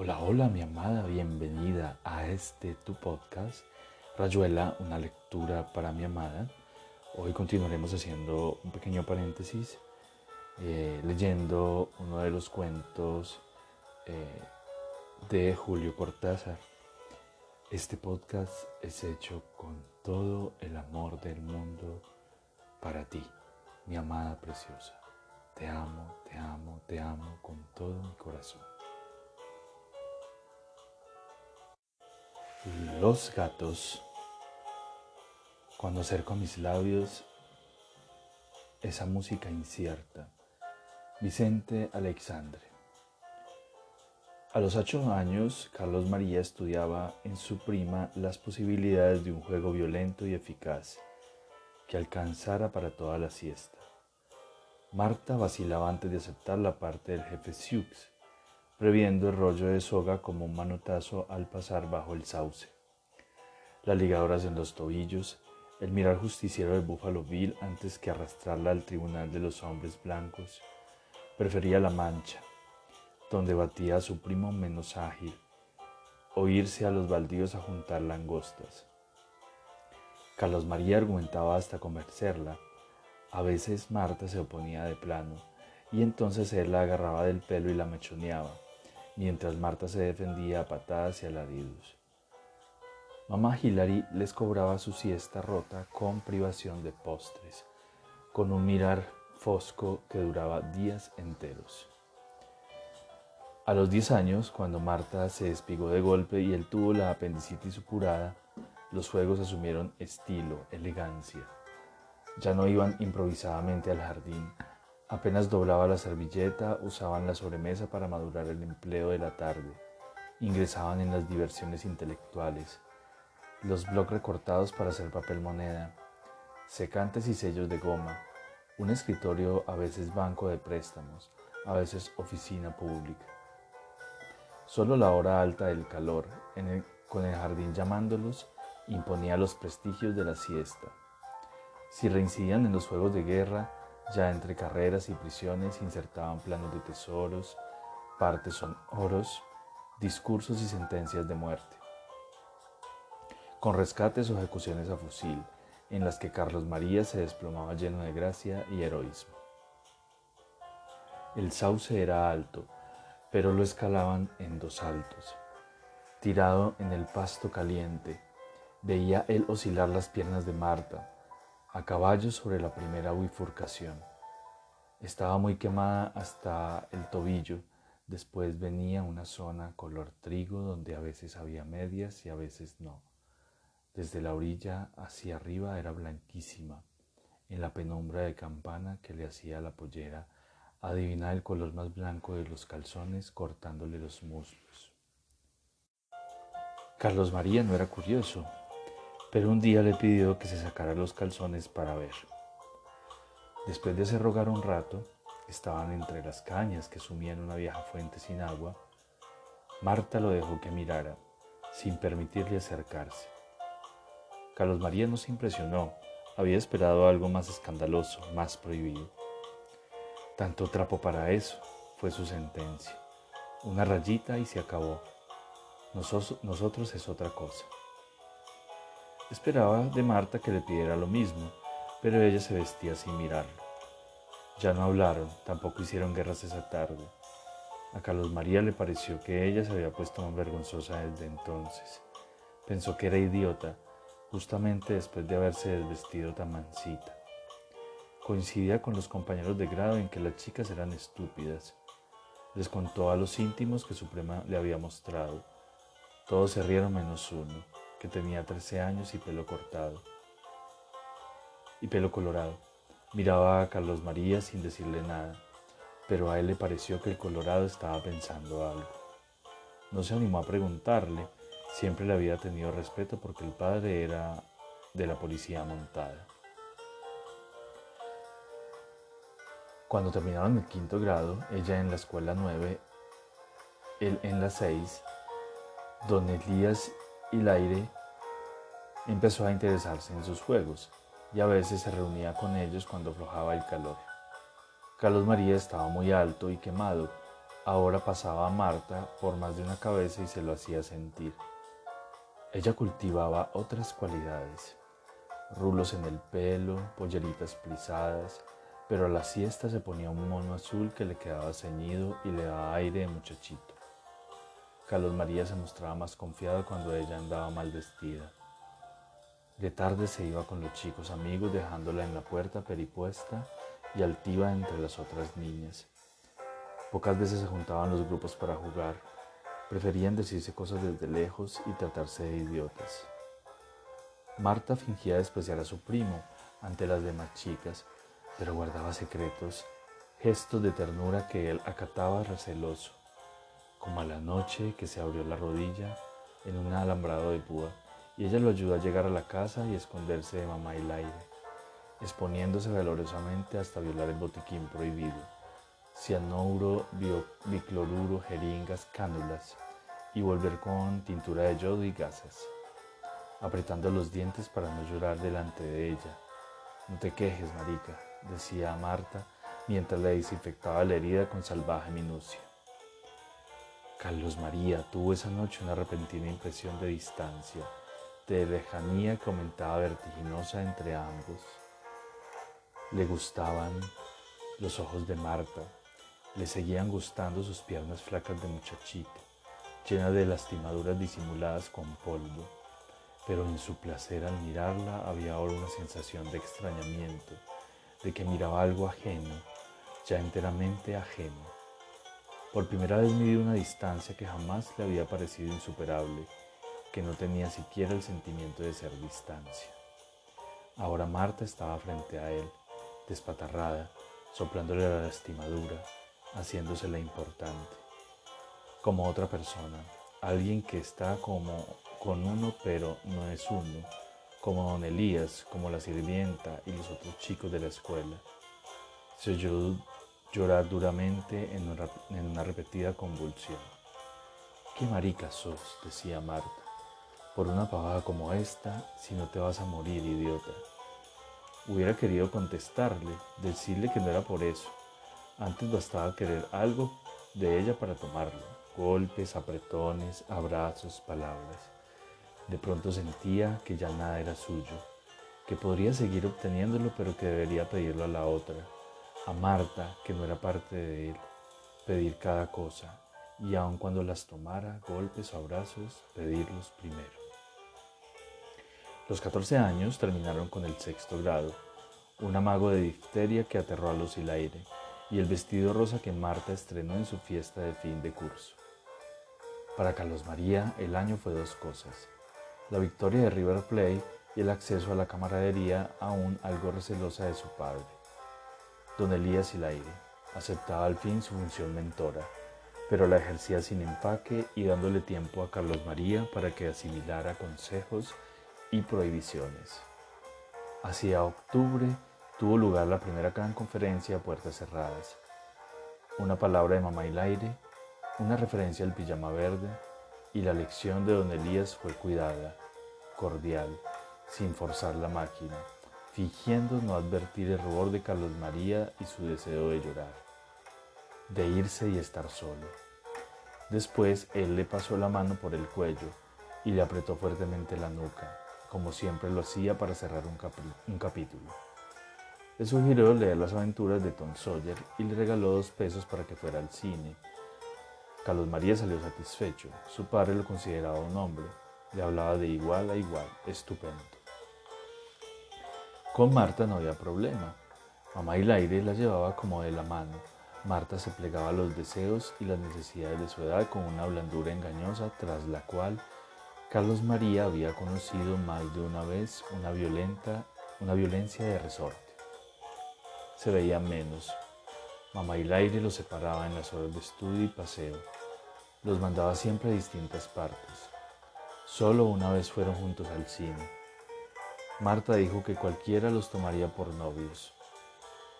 Hola, hola mi amada, bienvenida a este tu podcast, Rayuela, una lectura para mi amada. Hoy continuaremos haciendo un pequeño paréntesis, eh, leyendo uno de los cuentos eh, de Julio Cortázar. Este podcast es hecho con todo el amor del mundo para ti, mi amada preciosa. Te amo, te amo, te amo con todo mi corazón. Los gatos. Cuando acerco mis labios esa música incierta. Vicente Alexandre. A los ocho años, Carlos María estudiaba en su prima las posibilidades de un juego violento y eficaz que alcanzara para toda la siesta. Marta vacilaba antes de aceptar la parte del jefe Sioux, previendo el rollo de soga como un manotazo al pasar bajo el sauce. Las ligadoras en los tobillos, el mirar justiciero de Buffalo Bill antes que arrastrarla al tribunal de los hombres blancos. Prefería la mancha, donde batía a su primo menos ágil, o irse a los baldíos a juntar langostas. Carlos María argumentaba hasta convencerla, a veces Marta se oponía de plano, y entonces él la agarraba del pelo y la mechoneaba, mientras Marta se defendía a patadas y alaridos. Mamá Hilary les cobraba su siesta rota con privación de postres, con un mirar fosco que duraba días enteros. A los diez años, cuando Marta se despigó de golpe y él tuvo la apendicitis supurada, los juegos asumieron estilo, elegancia. Ya no iban improvisadamente al jardín. Apenas doblaba la servilleta, usaban la sobremesa para madurar el empleo de la tarde. Ingresaban en las diversiones intelectuales, los blocs recortados para hacer papel moneda, secantes y sellos de goma, un escritorio a veces banco de préstamos, a veces oficina pública. Solo la hora alta del calor, con el jardín llamándolos, imponía los prestigios de la siesta. Si reincidían en los juegos de guerra, ya entre carreras y prisiones insertaban planos de tesoros, partes son oros, discursos y sentencias de muerte. Con rescates o ejecuciones a fusil, en las que Carlos María se desplomaba lleno de gracia y heroísmo. El sauce era alto, pero lo escalaban en dos altos. Tirado en el pasto caliente, veía él oscilar las piernas de Marta, a caballo sobre la primera bifurcación. Estaba muy quemada hasta el tobillo, después venía una zona color trigo donde a veces había medias y a veces no. Desde la orilla hacia arriba era blanquísima, en la penumbra de campana que le hacía la pollera adivinar el color más blanco de los calzones cortándole los muslos. Carlos María no era curioso, pero un día le pidió que se sacara los calzones para ver. Después de hacer rogar un rato, estaban entre las cañas que sumían una vieja fuente sin agua. Marta lo dejó que mirara, sin permitirle acercarse. Carlos María no se impresionó, había esperado algo más escandaloso, más prohibido. Tanto trapo para eso, fue su sentencia. Una rayita y se acabó. nosotros es otra cosa. Esperaba de Marta que le pidiera lo mismo, pero ella se vestía sin mirarlo. Ya no hablaron, tampoco hicieron guerras esa tarde. A Carlos María le pareció que ella se había puesto más vergonzosa desde entonces. Pensó que era idiota, justamente después de haberse desvestido tan mansita. Coincidía con los compañeros de grado en que las chicas eran estúpidas. Les contó a los íntimos que su prima le había mostrado. Todos se rieron menos uno que tenía 13 años y pelo cortado y pelo colorado. Miraba a Carlos María sin decirle nada, pero a él le pareció que el colorado estaba pensando algo. No se animó a preguntarle, siempre le había tenido respeto porque el padre era de la policía montada. Cuando terminaron el quinto grado, ella en la escuela 9, él en la 6, don Elías y aire empezó a interesarse en sus juegos y a veces se reunía con ellos cuando aflojaba el calor. Carlos María estaba muy alto y quemado, ahora pasaba a Marta por más de una cabeza y se lo hacía sentir. Ella cultivaba otras cualidades, rulos en el pelo, polleritas plisadas, pero a la siesta se ponía un mono azul que le quedaba ceñido y le daba aire de muchachito. Carlos María se mostraba más confiado cuando ella andaba mal vestida. De tarde se iba con los chicos amigos dejándola en la puerta peripuesta y altiva entre las otras niñas. Pocas veces se juntaban los grupos para jugar. Preferían decirse cosas desde lejos y tratarse de idiotas. Marta fingía despreciar a su primo ante las demás chicas, pero guardaba secretos, gestos de ternura que él acataba receloso, como a la noche que se abrió la rodilla en un alambrado de púa y ella lo ayudó a llegar a la casa y esconderse de mamá y el aire, exponiéndose valorosamente hasta violar el botiquín prohibido cianuro, bicloruro, jeringas, cánulas y volver con tintura de yodo y gasas, apretando los dientes para no llorar delante de ella. No te quejes, marica, decía Marta mientras le desinfectaba la herida con salvaje minucia. Carlos María tuvo esa noche una repentina impresión de distancia, de lejanía que aumentaba vertiginosa entre ambos. Le gustaban los ojos de Marta, le seguían gustando sus piernas flacas de muchachito, llenas de lastimaduras disimuladas con polvo, pero en su placer al mirarla había ahora una sensación de extrañamiento, de que miraba algo ajeno, ya enteramente ajeno. Por primera vez midió una distancia que jamás le había parecido insuperable, que no tenía siquiera el sentimiento de ser distancia. Ahora Marta estaba frente a él, despatarrada, soplándole la lastimadura, haciéndosela importante, como otra persona, alguien que está como con uno pero no es uno, como don Elías, como la sirvienta y los otros chicos de la escuela. Se oyó llorar duramente en una, en una repetida convulsión. ¡Qué marica sos! decía Marta. Por una pavada como esta, si no te vas a morir, idiota. Hubiera querido contestarle, decirle que no era por eso, antes bastaba querer algo de ella para tomarlo. Golpes, apretones, abrazos, palabras. De pronto sentía que ya nada era suyo, que podría seguir obteniéndolo pero que debería pedirlo a la otra, a Marta, que no era parte de él, pedir cada cosa, y aun cuando las tomara, golpes o abrazos, pedirlos primero. Los 14 años terminaron con el sexto grado, un amago de difteria que aterró a los aire y el vestido rosa que Marta estrenó en su fiesta de fin de curso. Para Carlos María el año fue dos cosas, la victoria de River Plate y el acceso a la camaradería aún algo recelosa de su padre. Don Elías Hilaire aceptaba al fin su función mentora, pero la ejercía sin empaque y dándole tiempo a Carlos María para que asimilara consejos y prohibiciones. Hacia octubre tuvo lugar la primera gran conferencia a puertas cerradas. Una palabra de mamá y el aire, una referencia al pijama verde y la lección de don Elías fue cuidada, cordial, sin forzar la máquina, fingiendo no advertir el rubor de Carlos María y su deseo de llorar, de irse y estar solo. Después él le pasó la mano por el cuello y le apretó fuertemente la nuca, como siempre lo hacía para cerrar un, un capítulo. Le sugirió leer las aventuras de Tom Sawyer y le regaló dos pesos para que fuera al cine. Carlos María salió satisfecho. Su padre lo consideraba un hombre. Le hablaba de igual a igual, estupendo. Con Marta no había problema. Mamá y aire la llevaba como de la mano. Marta se plegaba a los deseos y las necesidades de su edad con una blandura engañosa tras la cual Carlos María había conocido más de una vez una violenta, una violencia de resorte se veían menos. Mamá y aire los separaba en las horas de estudio y paseo. Los mandaba siempre a distintas partes. Solo una vez fueron juntos al cine. Marta dijo que cualquiera los tomaría por novios.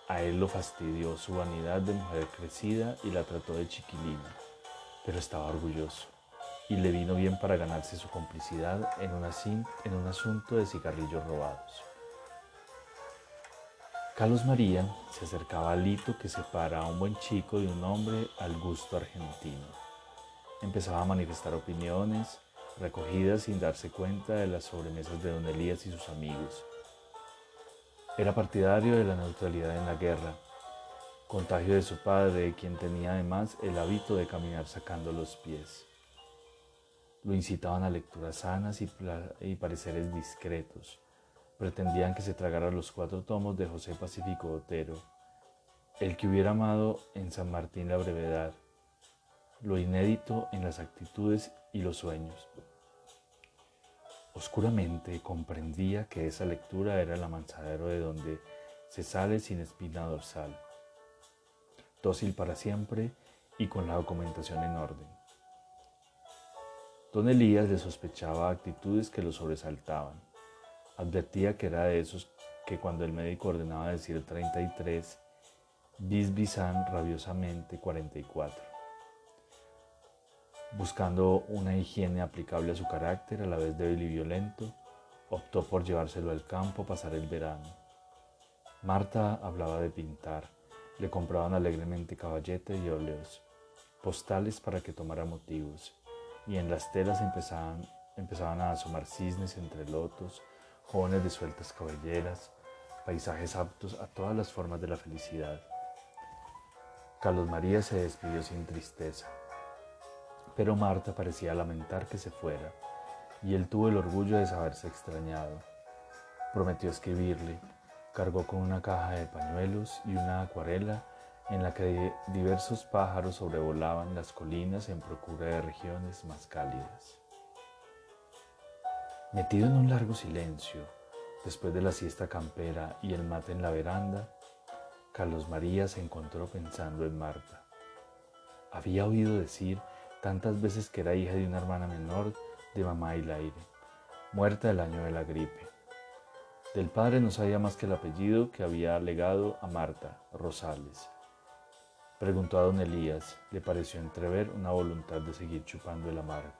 A él lo fastidió su vanidad de mujer crecida y la trató de chiquilina, pero estaba orgulloso y le vino bien para ganarse su complicidad en, un asunto de cigarrillos robados. Carlos María se acercaba al hito que separa a un buen chico de un hombre al gusto argentino. Empezaba a manifestar opiniones recogidas sin darse cuenta de las sobremesas de don Elías y sus amigos. Era partidario de la neutralidad en la guerra, contagio de su padre, quien tenía además el hábito de caminar sacando los pies. Lo incitaban a lecturas sanas y, y pareceres discretos pretendían que se tragara los cuatro tomos de José Pacífico Otero, el que hubiera amado en San Martín la brevedad, lo inédito en las actitudes los sueños. Oscuramente comprendía que esa lectura era el amansadero de donde se sale sin espina dorsal, dócil para siempre y con la documentación en orden. Don Elías le sospechaba actitudes que lo sobresaltaban Advertía que era de esos que cuando el médico ordenaba decir 33, bisbisan rabiosamente 44. Buscando una higiene aplicable a su carácter, a la vez débil y violento, optó por llevárselo al campo a pasar el verano. Marta hablaba de pintar, le compraban alegremente caballetes y óleos, postales para que tomara motivos, y en las telas empezaban, empezaban a asomar cisnes entre lotos, jóvenes de sueltas cabelleras, paisajes aptos a todas las formas de la felicidad. Carlos María se despidió sin tristeza, pero Marta parecía lamentar que se fuera, y él tuvo el orgullo de saberse extrañado. Prometió escribirle, cargó con una caja de pañuelos y una acuarela en la que diversos pájaros sobrevolaban las colinas en procura de regiones más cálidas. Metido en un largo silencio, después de la siesta campera y el mate en la veranda, Carlos María se encontró pensando en Marta. Había oído decir tantas veces que era hija de una hermana menor de mamá y aire, muerta el año de la gripe. Del padre no sabía más que el apellido que había legado a Marta, Rosales. Preguntó a don Elías, le pareció entrever una voluntad de seguir chupando el amargo.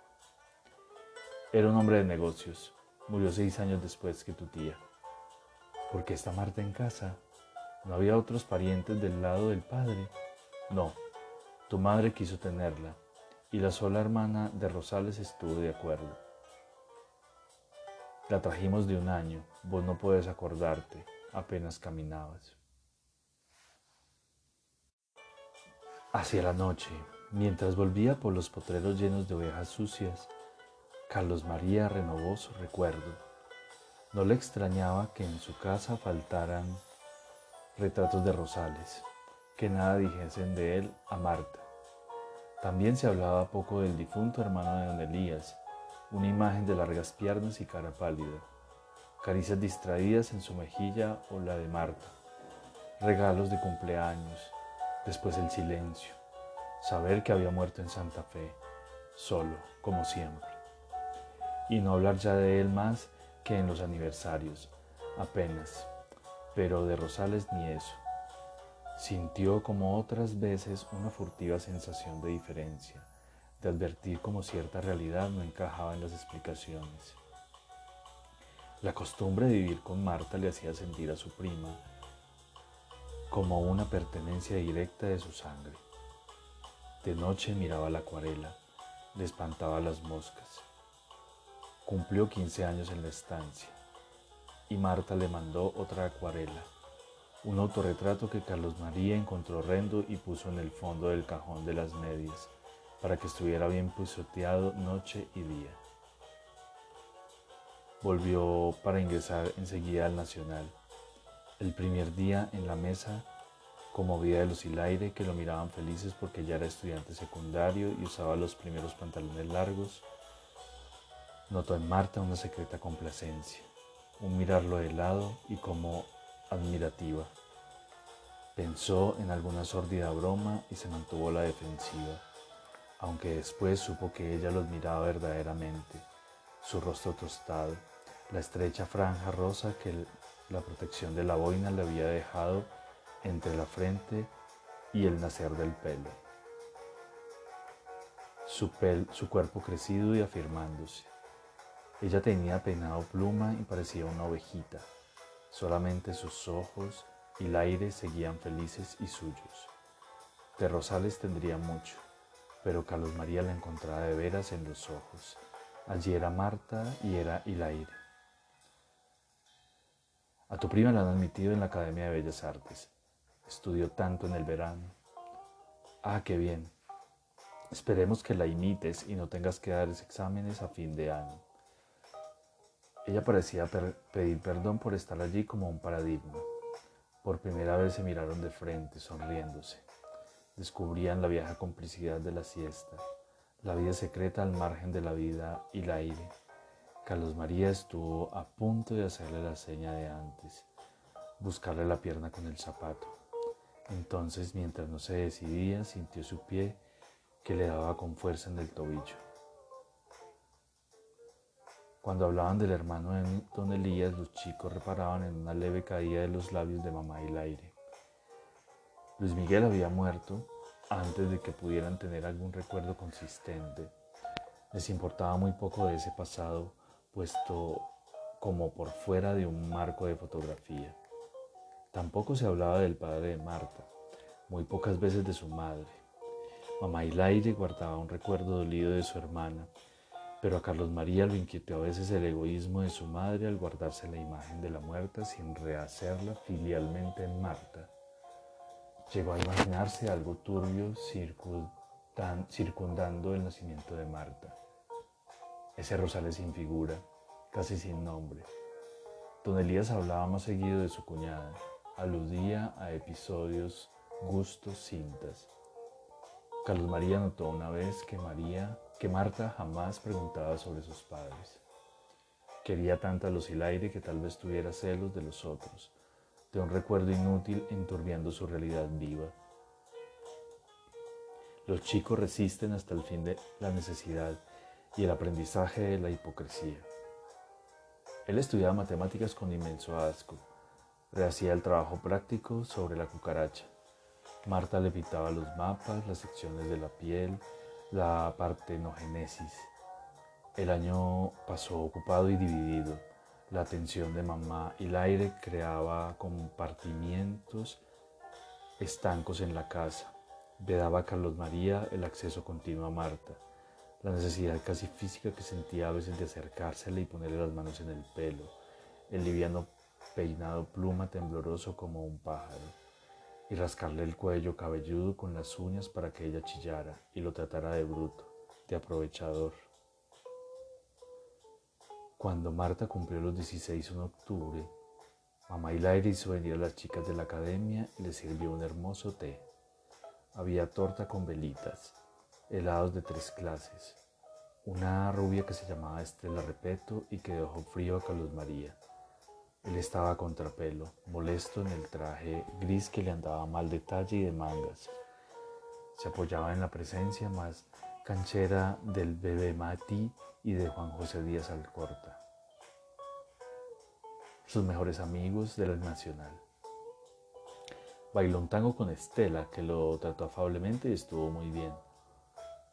Era un hombre de negocios. Murió seis años después que tu tía. ¿Por qué está Marta en casa? ¿No había otros parientes del lado del padre? No, tu madre quiso tenerla y la sola hermana de Rosales estuvo de acuerdo. La trajimos de un año, vos no puedes acordarte, apenas caminabas. Hacia la noche, mientras volvía por los potreros llenos de ovejas sucias, Carlos María renovó su recuerdo. No le extrañaba que en su casa faltaran retratos de Rosales, que nada dijesen de él a Marta. También se hablaba poco del difunto hermano de don Elías, una imagen de largas piernas y cara pálida, caricias distraídas en su mejilla o la de Marta, regalos de cumpleaños, después el silencio, saber que había muerto en Santa Fe, solo, como siempre y no hablar ya de él más que en los aniversarios, apenas, pero de Rosales ni eso. Sintió como otras veces una furtiva sensación de diferencia, de advertir como cierta realidad no encajaba en las explicaciones. La costumbre de vivir con Marta le hacía sentir a su prima como una pertenencia directa de su sangre. De noche miraba la acuarela, le espantaba las moscas Cumplió 15 años en la estancia y Marta le mandó otra acuarela, un autorretrato que Carlos María encontró horrendo y puso en el fondo del cajón de las medias para que estuviera bien pisoteado noche y día. Volvió para ingresar enseguida al Nacional. El primer día en la mesa, conmovida de los Hilaire que lo miraban felices porque ya era estudiante secundario y usaba los primeros pantalones largos, Notó en Marta una secreta complacencia, un mirarlo de lado y como admirativa. Pensó en alguna sórdida broma y se mantuvo la defensiva, aunque después supo que ella lo admiraba verdaderamente, su rostro tostado, la estrecha franja rosa que la protección de la boina le había dejado entre la frente y el nacer del pelo. Su, su cuerpo crecido y afirmándose, ella tenía peinado pluma y parecía una ovejita. Solamente sus ojos, y Laire seguían felices y suyos. De Rosales tendría mucho, pero Carlos María la encontraba de veras en los ojos. Allí era Marta y era Hilaire. A tu prima la han admitido en la Academia de Bellas Artes. Estudió tanto en el verano. Ah, qué bien. Esperemos que la imites y no tengas que dar exámenes a fin de año. Ella parecía pedir perdón por estar allí como un paradigma. Por primera vez se miraron de frente, sonriéndose. Descubrían la vieja complicidad de la siesta, la vida secreta al margen de la vida y el aire. Carlos María estuvo a punto de hacerle la seña de antes, buscarle la pierna con el zapato. Entonces, mientras no se decidía, sintió su pie que le daba con fuerza en el tobillo. Cuando hablaban del hermano de don Elías, los chicos reparaban en una leve caída de los labios de mamá y. Luis Miguel había muerto antes de que pudieran tener algún recuerdo consistente. Les importaba muy poco de ese pasado, puesto como por fuera de un marco de fotografía. Tampoco se hablaba del padre de Marta, muy pocas veces de su madre. Mamá Hilaire guardaba un recuerdo dolido de su hermana, pero a Carlos María lo inquietó a veces el egoísmo de su madre al guardarse la imagen de la muerta sin rehacerla filialmente en Marta. Llegó a imaginarse algo turbio circundando el nacimiento de Marta. Ese Rosales sin figura, casi sin nombre. Don Elías hablaba más seguido de su cuñada, aludía a episodios, gustos, cintas. Carlos María notó una vez que María, que Marta jamás preguntaba sobre sus padres. Quería tanto a los Hilaire que tal vez tuviera celos de los otros, de un recuerdo inútil enturbiando su realidad viva. Los chicos resisten hasta el fin de la necesidad y el aprendizaje de la hipocresía. Él estudiaba matemáticas con inmenso asco, rehacía el trabajo práctico sobre la cucaracha Marta le pintaba los mapas, las secciones de la piel, la partenogénesis. El año pasó ocupado y dividido. La atención de mamá y el aire creaba compartimientos estancos en la casa. Vedaba a Carlos María el acceso continuo a Marta, la necesidad casi física que sentía a veces de acercársele y ponerle las manos en el pelo, el liviano peinado pluma tembloroso como un pájaro y rascarle el cuello cabelludo con las uñas para que ella chillara y lo tratara de bruto, de aprovechador. Cuando Marta cumplió los 16 en octubre, mamá Hilaire hizo venir a las chicas de la academia y les sirvió un hermoso té. Había torta con velitas, helados de tres clases, una rubia que se llamaba Estrella Repeto y que dejó frío a Carlos María él estaba contrapelo, molesto en el traje gris que le andaba mal de talla y de mangas. Se apoyaba en la presencia más canchera del bebé Mati y de Juan José Díaz Alcorta, sus mejores amigos de la Nacional. Bailó un tango con Estela, que lo trató afablemente y estuvo muy bien,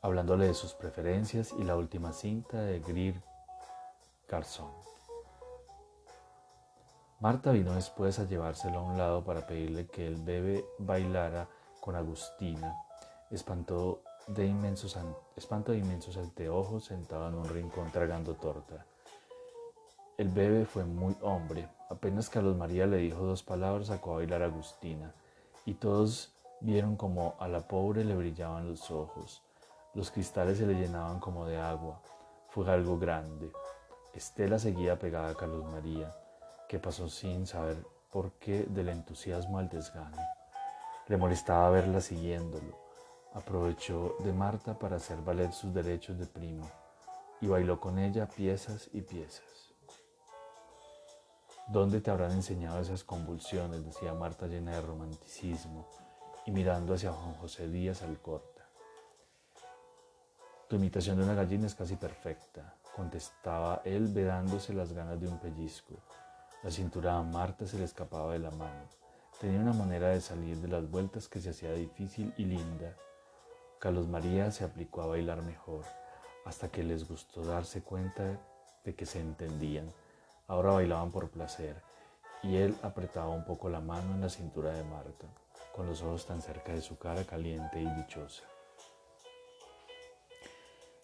hablándole de sus preferencias y la última cinta de Greer Garzón. Marta vino después a llevárselo a un lado para pedirle que el bebé bailara con Agustina. Espantó de inmensos, espanto de inmensos anteojos sentado en un rincón tragando torta. El bebé fue muy hombre. Apenas Carlos María le dijo dos palabras, sacó a bailar a Agustina. Y todos vieron como a la pobre le brillaban los ojos. Los cristales se le llenaban como de agua. Fue algo grande. Estela seguía pegada a Carlos María que pasó sin saber por qué del entusiasmo al desgano. Le molestaba verla siguiéndolo. Aprovechó de Marta para hacer valer sus derechos de primo y bailó con ella piezas y piezas. ¿Dónde te habrán enseñado esas convulsiones? decía Marta llena de romanticismo y mirando hacia Juan José Díaz Alcorta. Tu imitación de una gallina es casi perfecta, contestaba él vedándose las ganas de un pellizco. La cintura a Marta se le escapaba de la mano. Tenía una manera de salir de las vueltas que se hacía difícil y linda. Carlos María se aplicó a bailar mejor, hasta que les gustó darse cuenta de que se entendían. Ahora bailaban por placer, y él apretaba un poco la mano en la cintura de Marta, con los ojos tan cerca de su cara caliente y dichosa.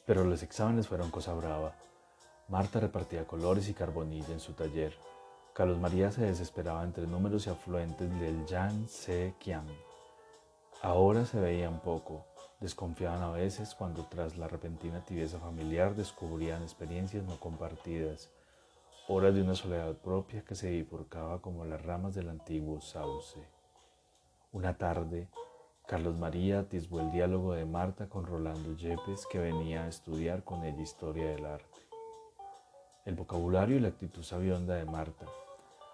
Pero los exámenes fueron cosa brava. Marta repartía colores y carbonilla en su taller. Carlos María se desesperaba entre números y afluentes del Yang Se Kian. Ahora se veían poco, desconfiaban a veces cuando tras la repentina tibieza familiar descubrían experiencias no compartidas, horas de una soledad propia que se bifurcaba como las ramas del antiguo sauce. Una tarde, Carlos María atisbó el diálogo de Marta con Rolando Yepes, que venía a estudiar con ella historia del arte. El vocabulario y la actitud sabionda de Marta,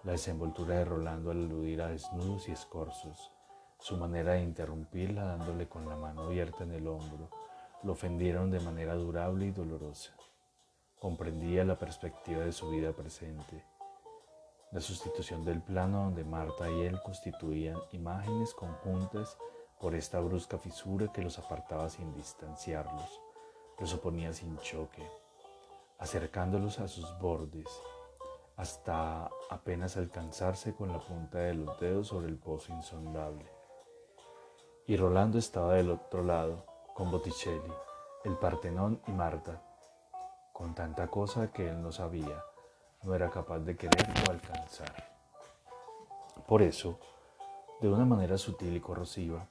la desenvoltura de Rolando al aludir a desnudos y escorzos, su manera de interrumpirla dándole con la mano abierta en el hombro, lo ofendieron de manera durable y dolorosa. Comprendía la perspectiva de su vida presente, la sustitución del plano donde Marta y él constituían imágenes conjuntas por esta brusca fisura que los apartaba sin distanciarlos, los oponía sin choque, acercándolos a sus bordes, hasta apenas alcanzarse con la punta de los dedos sobre el pozo insondable. Y Rolando estaba del otro lado, con Botticelli, el Partenón y Marta, con tanta cosa que él no sabía, no era capaz de querer o alcanzar. Por eso, de una manera sutil y corrosiva,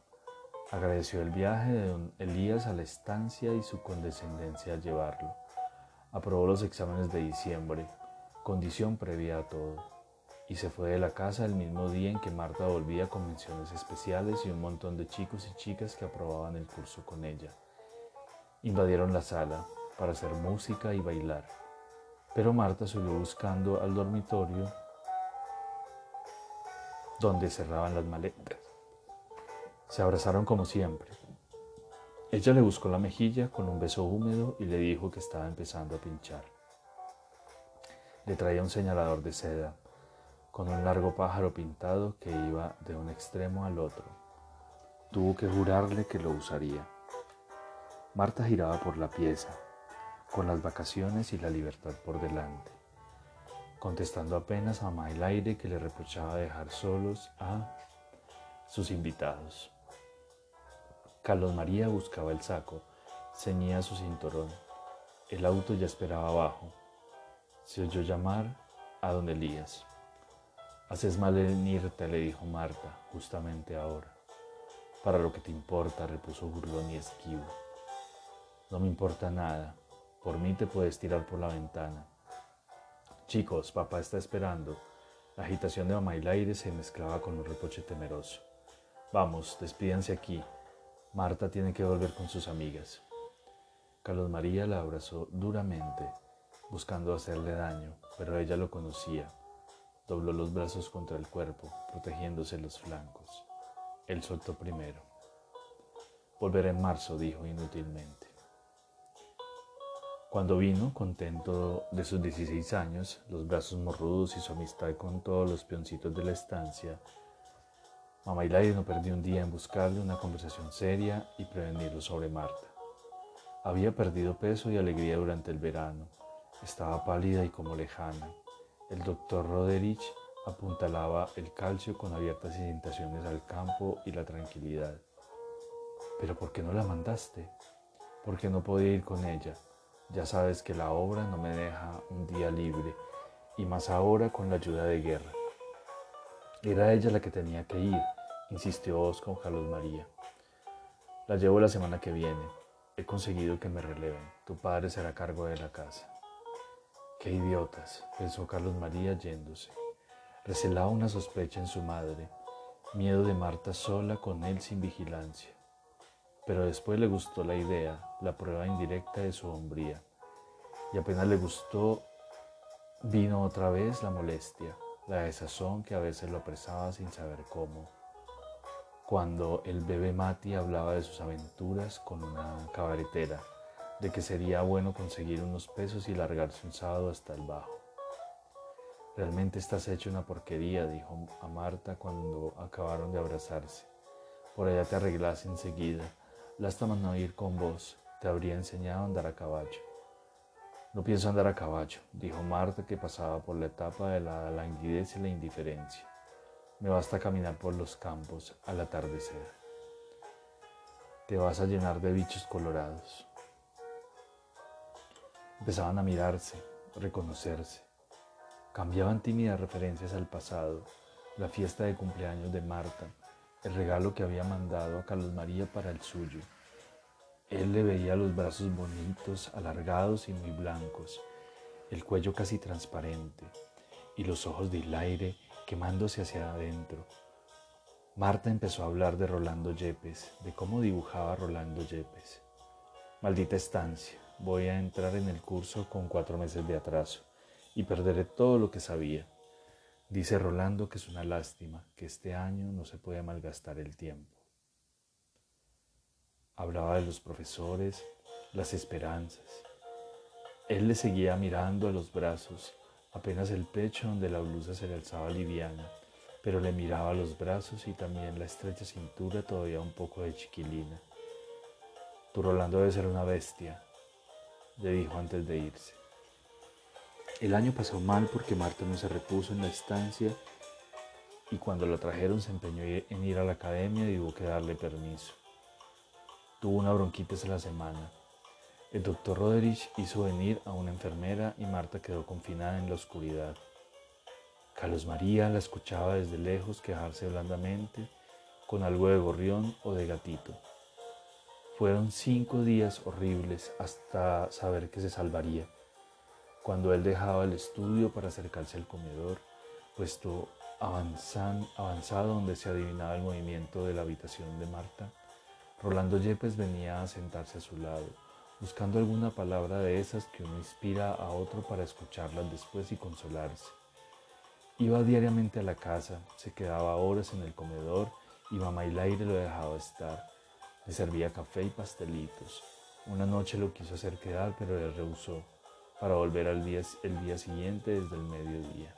agradeció el viaje de don Elías a la estancia y su condescendencia al llevarlo. Aprobó los exámenes de diciembre, condición previa a todo, y se fue de la casa el mismo día en que Marta volvía con menciones especiales y un montón de chicos y chicas que aprobaban el curso con ella. Invadieron la sala, para hacer música y bailar. Pero Marta subió buscando al dormitorio donde cerraban las maletas. Se abrazaron como siempre. Ella le buscó la mejilla con un beso húmedo y le dijo que estaba empezando a pinchar. Le traía un señalador de seda con un largo pájaro pintado que iba de un extremo al otro. Tuvo que jurarle que lo usaría. Marta giraba por la pieza, con las vacaciones y la libertad por delante, contestando apenas a aire que le reprochaba dejar solos a sus invitados. Carlos María buscaba el saco, ceñía su cinturón. El auto ya esperaba abajo. Se oyó llamar a don Elías. Haces mal en irte, le dijo Marta, justamente ahora. Para lo que te importa, repuso burlón y esquivo. No me importa nada, por mí te puedes tirar por la ventana. Chicos, papá está esperando. La agitación de mamá aire se mezclaba con un reproche temeroso. Vamos, despídense aquí. Marta tiene que volver con sus amigas. Carlos María la abrazó duramente, buscando hacerle daño, pero ella lo conocía. Dobló los brazos contra el cuerpo, protegiéndose los flancos. Él soltó primero. Volveré en marzo, dijo inútilmente. Cuando vino, contento de sus 16 años, los brazos morrudos y su amistad con todos los peoncitos de la estancia, Mamá Hilaria no perdió un día en buscarle una conversación seria y prevenirlo sobre Marta. Había perdido peso y alegría durante el verano. Estaba pálida y como lejana. El doctor Roderich apuntalaba el calcio con abiertas indentaciones al campo y la tranquilidad. ¿Pero por qué no la mandaste? ¿Por qué no podía ir con ella? Ya sabes que la obra no me deja un día libre, y más ahora con la ayuda de guerra. Era ella la que tenía que ir, insistió con Carlos María. La llevo la semana que viene. He conseguido que me releven. Tu padre será cargo de la casa. Qué idiotas, pensó Carlos María yéndose. Recelaba una sospecha en su madre, miedo de Marta sola con él sin vigilancia pero después le gustó la idea, la prueba indirecta de su hombría. Y apenas le gustó, vino otra vez la molestia, la desazón que a veces lo apresaba sin saber cómo. Cuando el bebé Mati hablaba de sus aventuras con una cabaretera, de que sería bueno conseguir unos pesos y largarse un sábado hasta el bajo. Realmente estás hecho una porquería, dijo a Marta cuando acabaron de abrazarse. Por allá te arreglas enseguida Lástima no ir con vos, te habría enseñado a andar a caballo. No pienso andar a caballo, dijo Marta que pasaba por la etapa de la languidez y la indiferencia. Me basta caminar por los campos al atardecer. Te vas a llenar de bichos colorados. Empezaban a mirarse, reconocerse. Cambiaban tímidas referencias al pasado, la fiesta de cumpleaños de Marta, el regalo que había mandado a Carlos María para el suyo él le veía los brazos bonitos, alargados y muy blancos, el cuello casi transparente y los ojos del aire quemándose hacia adentro. Marta empezó a hablar de Rolando Yepes, de cómo dibujaba Rolando Yepes. Maldita estancia, voy a entrar en el curso con cuatro meses de atraso y perderé todo lo que sabía. Dice Rolando que es una lástima, que este año no se puede malgastar el tiempo. Hablaba de los profesores, las esperanzas. Él le seguía mirando a los brazos, apenas el pecho donde la blusa se le alzaba liviana, pero le miraba los brazos y también la estrecha cintura todavía un poco de chiquilina. Tu Rolando debe ser una bestia, le dijo antes de irse. El año pasó mal porque Marta no se repuso en la estancia y cuando la trajeron se empeñó en ir a la academia y hubo que darle permiso. Tuvo una bronquitis en la semana. El doctor Roderich hizo venir a una enfermera y Marta quedó confinada en la oscuridad. Carlos María la escuchaba desde lejos quejarse blandamente con algo de gorrión o de gatito. Fueron cinco días horribles hasta saber que se salvaría. Cuando él dejaba el estudio para acercarse al comedor, puesto avanzado donde se adivinaba el movimiento de la habitación de Marta, Rolando Yepes venía a sentarse a su lado, buscando alguna palabra de esas que uno inspira a otro para escucharlas después y consolarse. Iba diariamente a la casa, se quedaba horas en el comedor y mamá y aire lo dejaba estar. Le servía café y pastelitos. Una noche lo quiso hacer quedar, pero le rehusó, para volver al día, el día siguiente desde el mediodía.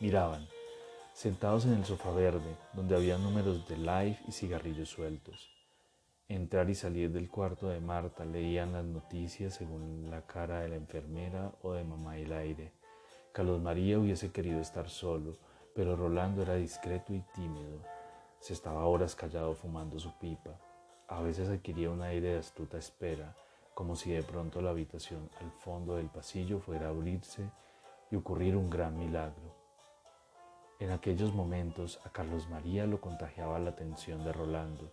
Miraban, sentados en el sofá verde, donde había números de Life y cigarrillos sueltos. Entrar y salir del cuarto de Marta leían las noticias según la cara de la enfermera o de mamá y el aire. Carlos María hubiese querido estar solo, pero Rolando era discreto y tímido. Se estaba horas callado fumando su pipa. A veces adquiría un aire de astuta espera, como si de pronto la habitación al fondo del pasillo fuera a abrirse y ocurrir un gran milagro. En aquellos momentos a Carlos María lo contagiaba la atención de Rolando.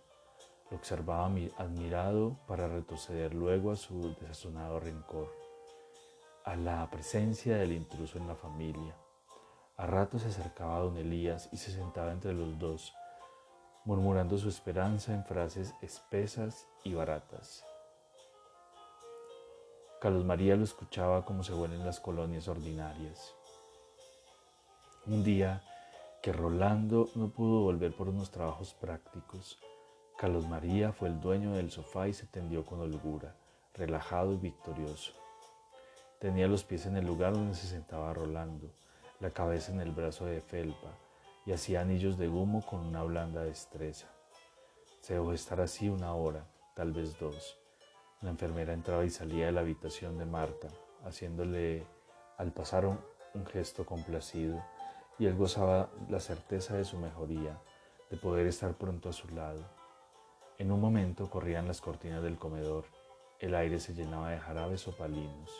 Lo observaba admirado para retroceder luego a su desazonado rencor, a la presencia del intruso en la familia. A rato se acercaba a don Elías y se sentaba entre los dos, murmurando su esperanza en frases espesas y baratas. Carlos María lo escuchaba como se huelen las colonias ordinarias. Un día que Rolando no pudo volver por unos trabajos prácticos. Carlos María fue el dueño del sofá y se tendió con holgura, relajado y victorioso. Tenía los pies en el lugar donde se sentaba Rolando, la cabeza en el brazo de Felpa, y hacía anillos de humo con una blanda destreza. Se dejó estar así una hora, tal vez dos. La enfermera entraba y salía de la habitación de Marta, haciéndole al pasar un gesto complacido y él gozaba la certeza de su mejoría, de poder estar pronto a su lado. En un momento corrían las cortinas del comedor, el aire se llenaba de jarabes opalinos.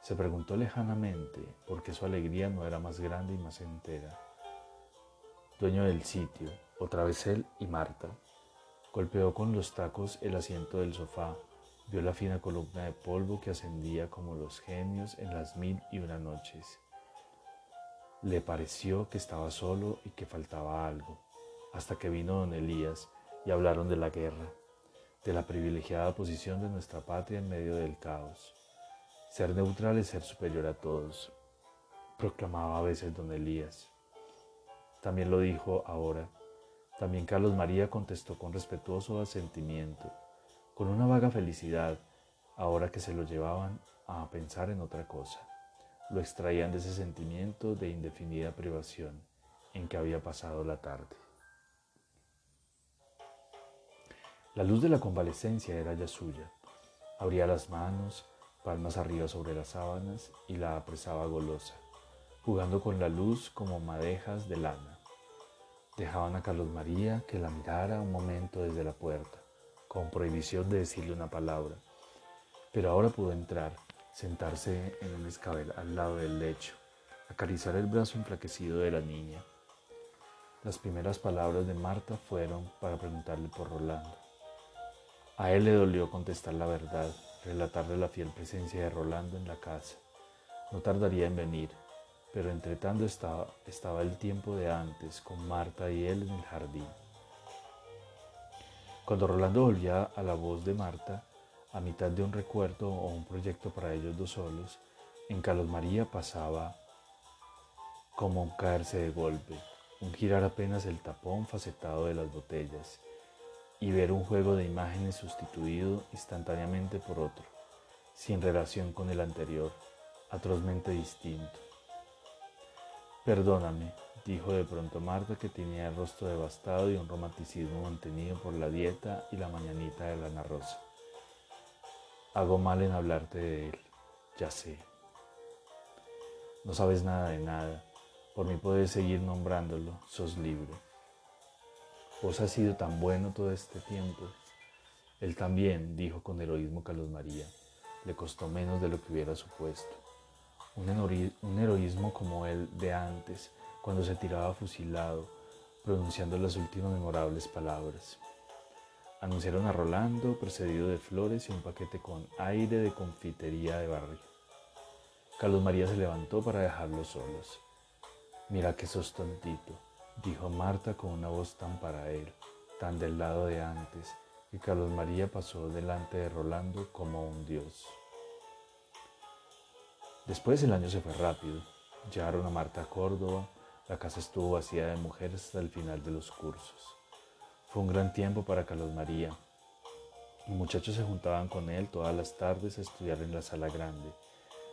Se preguntó lejanamente por qué su alegría no era más grande y más entera. Dueño del sitio, otra vez él y Marta, golpeó con los tacos el asiento del sofá, vio la fina columna de polvo que ascendía como los genios en las mil y una noches le pareció que estaba solo y que faltaba algo, hasta que vino don Elías y hablaron de la guerra, de la privilegiada posición de nuestra patria en medio del caos. Ser neutral es ser superior a todos, proclamaba a veces don Elías. También lo dijo ahora. También Carlos María contestó con respetuoso asentimiento, con una vaga felicidad, ahora que se lo llevaban a pensar en otra cosa lo extraían de ese sentimiento de indefinida privación en que había pasado la tarde. La luz de la convalecencia era ya suya. Abría las manos, palmas arriba sobre las sábanas, y la apresaba golosa, jugando con la luz como madejas de lana. Dejaban a Carlos María que la mirara un momento desde la puerta, con prohibición de decirle una palabra, pero ahora pudo entrar, sentarse en un escabel al lado del lecho, acariciar el brazo enflaquecido de la niña. Las primeras palabras de Marta fueron para preguntarle por Rolando. A él le dolió contestar la verdad, relatarle la fiel presencia de Rolando en la casa. No tardaría en venir, pero entre tanto estaba, estaba el tiempo de antes, con Marta y él en el jardín. Cuando Rolando volvía a la voz de Marta, a mitad de un recuerdo o un proyecto para ellos dos solos, en Carlos María pasaba como un caerse de golpe, un girar apenas el tapón facetado de las botellas y ver un juego de imágenes sustituido instantáneamente por otro, sin relación con el anterior, atrozmente distinto. Perdóname, dijo de pronto Marta que tenía el rostro devastado y un romanticismo mantenido por la dieta y la mañanita de Lana Rosa. Hago mal en hablarte de él, ya sé. No sabes nada de nada, por mí puedes seguir nombrándolo, sos libre. Vos has sido tan bueno todo este tiempo. Él también, dijo con heroísmo Carlos María, le costó menos de lo que hubiera supuesto. Un, heroísmo como el de antes, cuando se tiraba fusilado, pronunciando las últimas memorables palabras. Anunciaron a Rolando, precedido de flores y un paquete con aire de confitería de barrio. Carlos María se levantó para dejarlos solos. Mira que sos tontito, dijo Marta con una voz tan para él, tan del lado de antes, que Carlos María pasó delante de Rolando como un dios. Después el año se fue rápido. Llegaron a Marta a Córdoba, la casa estuvo vacía de mujeres hasta el final de los cursos. Fue un gran tiempo para Carlos María. Los muchachos se juntaban con él todas las tardes a estudiar en la sala grande.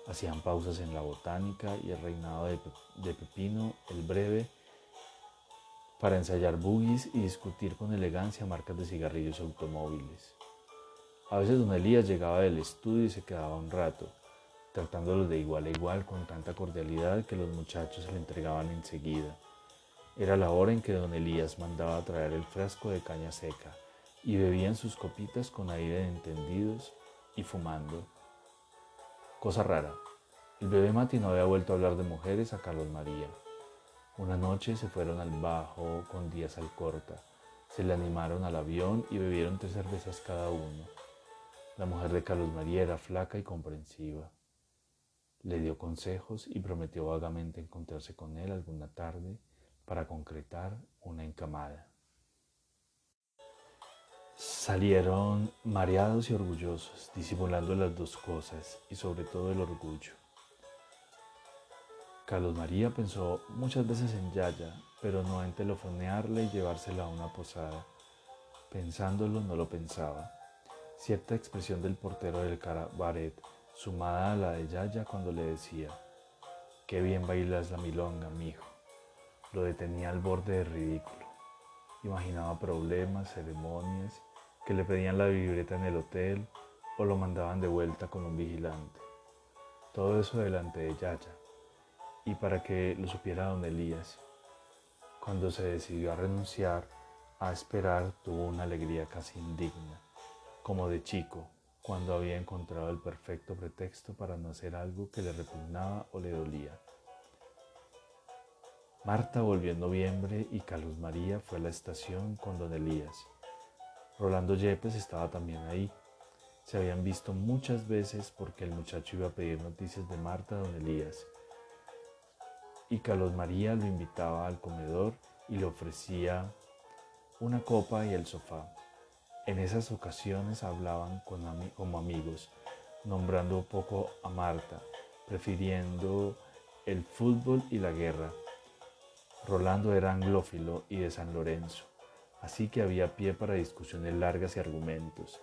Hacían pausas en la botánica y el reinado de, Pepino, el breve, para ensayar buggies y discutir con elegancia marcas de cigarrillos automóviles. A veces don Elías llegaba del estudio y se quedaba un rato, tratándolos de igual a igual con tanta cordialidad que los muchachos se le entregaban enseguida. Era la hora en que don Elías mandaba traer el frasco de caña seca y bebían sus copitas con aire de entendidos y fumando. Cosa rara, el bebé Mati no había vuelto a hablar de mujeres a Carlos María. Una noche se fueron al bajo con Díaz Alcorta, se le animaron al avión y bebieron tres cervezas cada uno. La mujer de Carlos María era flaca y comprensiva. Le dio consejos y prometió vagamente encontrarse con él alguna tarde para concretar una encamada. Salieron mareados y orgullosos, disimulando las dos cosas y sobre todo el orgullo. Carlos María pensó muchas veces en Yaya, pero no en telefonearle y llevársela a una posada. Pensándolo no lo pensaba. Cierta expresión del portero del cabaret, sumada a la de Yaya cuando le decía, qué bien bailas la milonga, mijo lo detenía al borde del ridículo. Imaginaba problemas, ceremonias, que le pedían la libreta en el hotel o lo mandaban de vuelta con un vigilante. Todo eso delante de Yaya. Y para que lo supiera don Elías, cuando se decidió a renunciar, a esperar, tuvo una alegría casi indigna, como de chico, cuando había encontrado el perfecto pretexto para no hacer algo que le repugnaba o le dolía. Marta volvió en noviembre y Carlos María fue a la estación con don Elías. Rolando Yepes estaba también ahí. Se habían visto muchas veces porque el muchacho iba a pedir noticias de Marta a don Elías. Y Carlos María lo invitaba al comedor y le ofrecía una copa y el sofá. En esas ocasiones hablaban como amigos, nombrando poco a Marta, prefiriendo el fútbol y la guerra Rolando era anglófilo y de San Lorenzo, así que había pie para discusiones largas y argumentos.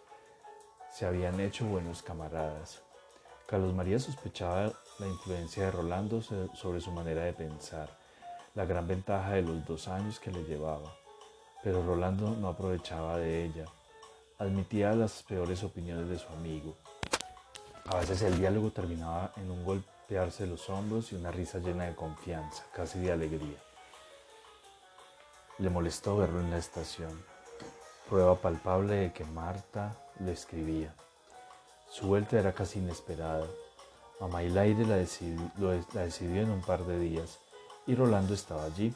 Se habían hecho buenos camaradas. Carlos María sospechaba la influencia de Rolando sobre su manera de pensar, la gran ventaja de los dos años que le llevaba, pero Rolando no aprovechaba de ella. Admitía las peores opiniones de su amigo. A veces el diálogo terminaba en un golpearse los hombros y una risa llena de confianza, casi de alegría. Le molestó verlo en la estación, prueba palpable de que Marta le escribía. Su vuelta era casi inesperada. Mamá y la, la decidió en un par de días y Rolando estaba allí,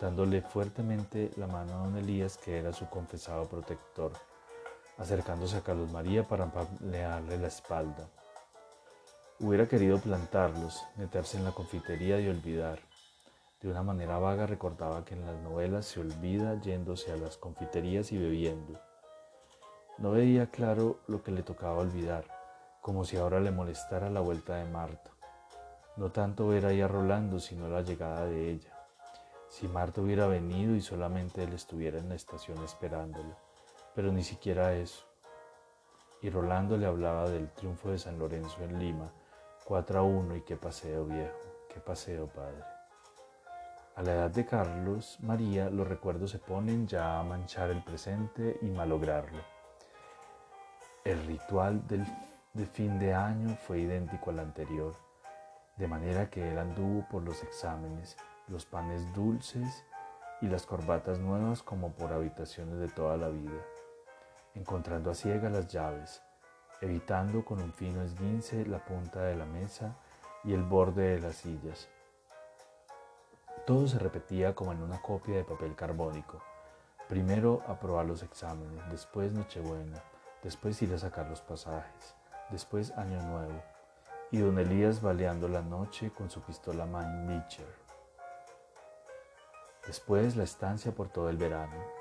dándole fuertemente la mano a don Elías, que era su confesado protector, acercándose a Carlos María para empalearle la espalda. Hubiera querido plantarlos, meterse en la confitería y olvidar. De una manera vaga recordaba que en las novelas se olvida yéndose a las confiterías y bebiendo. No veía claro lo que le tocaba olvidar, como si ahora le molestara la vuelta de Marta. No tanto ver ahí a Rolando, sino la llegada de ella. Si Marta hubiera venido y solamente él estuviera en la estación esperándola, pero ni siquiera eso. Y Rolando le hablaba del triunfo de San Lorenzo en Lima, 4 a 1 y qué paseo viejo, qué paseo padre. A la edad de Carlos María los recuerdos se ponen ya a manchar el presente y malograrlo. El ritual del, de fin de año fue idéntico al anterior, de manera que él anduvo por los exámenes, los panes dulces y las corbatas nuevas como por habitaciones de toda la vida, encontrando a ciega las llaves, evitando con un fino esguince la punta de la mesa y el borde de las sillas. Todo se repetía como en una copia de papel carbónico. Primero aprobar los exámenes, después Nochebuena, después ir a sacar los pasajes, después Año Nuevo, y don Elías baleando la noche con su pistola Mannlicher. Después la estancia por todo el verano.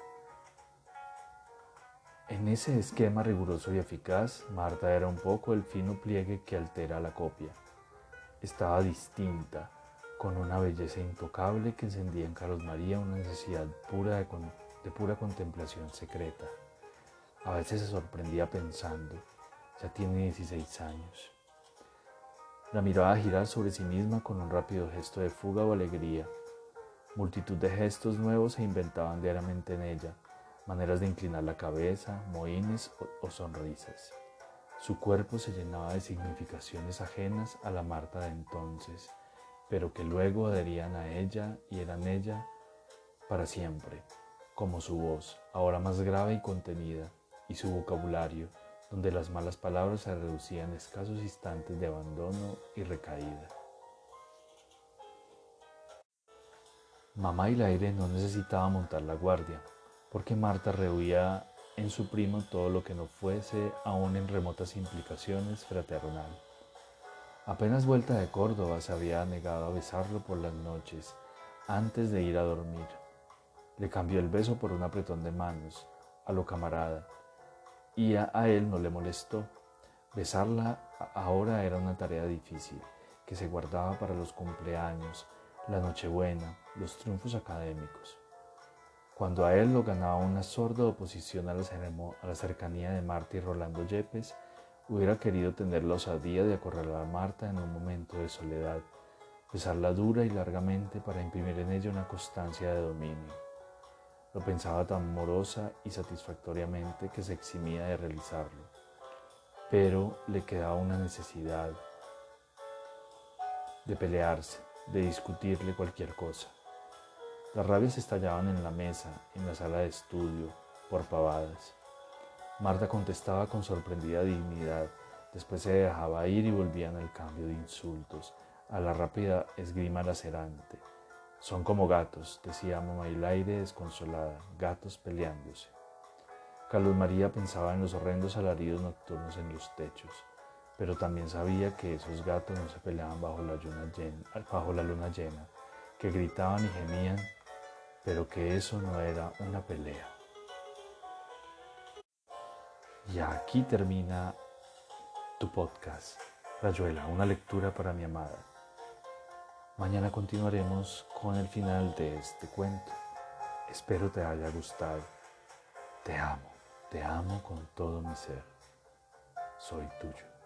En ese esquema riguroso y eficaz, Marta era un poco el fino pliegue que altera la copia. Estaba distinta, con una belleza intocable que encendía en Carlos María una necesidad pura de, pura contemplación secreta. A veces se sorprendía pensando, ya tiene 16 años. La miraba girar sobre sí misma con un rápido gesto de fuga o alegría. Multitud de gestos nuevos se inventaban diariamente en ella, maneras de inclinar la cabeza, mohines o, sonrisas. Su cuerpo se llenaba de significaciones ajenas a la Marta de entonces, pero que luego adherían a ella y eran ella para siempre, como su voz, ahora más grave y contenida, y su vocabulario, donde las malas palabras se reducían a escasos instantes de abandono y recaída. Mamá y la aire no necesitaba montar la guardia, porque Marta rehuía en su primo todo lo que no fuese, aún en remotas implicaciones, fraternal. Apenas vuelta de Córdoba se había negado a besarlo por las noches, antes de ir a dormir. Le cambió el beso por un apretón de manos, a lo camarada, y a, él no le molestó. Besarla ahora era una tarea difícil, que se guardaba para los cumpleaños, la Nochebuena, los triunfos académicos. Cuando a él lo ganaba una sorda oposición a la, a la cercanía de Marta y Rolando Yepes, hubiera querido tener la osadía de acorralar a Marta en un momento de soledad, besarla dura y largamente para imprimir en ella una constancia de dominio. Lo pensaba tan morosa y satisfactoriamente que se eximía de realizarlo. Pero le quedaba una necesidad de pelearse, de discutirle cualquier cosa. Las rabias estallaban en la mesa, en la sala de estudio, por pavadas. Marta contestaba con sorprendida dignidad, después se dejaba ir y volvían al cambio de insultos, a la rápida esgrima lacerante. Son como gatos, decía mamá aire desconsolada, gatos peleándose. Carlos María pensaba en los horrendos alaridos nocturnos en los techos, pero también sabía que esos gatos no se peleaban bajo la, luna llena, bajo la luna llena, que gritaban y gemían, pero que eso no era una pelea. Y aquí termina tu podcast, Rayuela, una lectura para mi amada. Mañana continuaremos con el final de este cuento. Espero te haya gustado. Te amo, te amo con todo mi ser. Soy tuyo.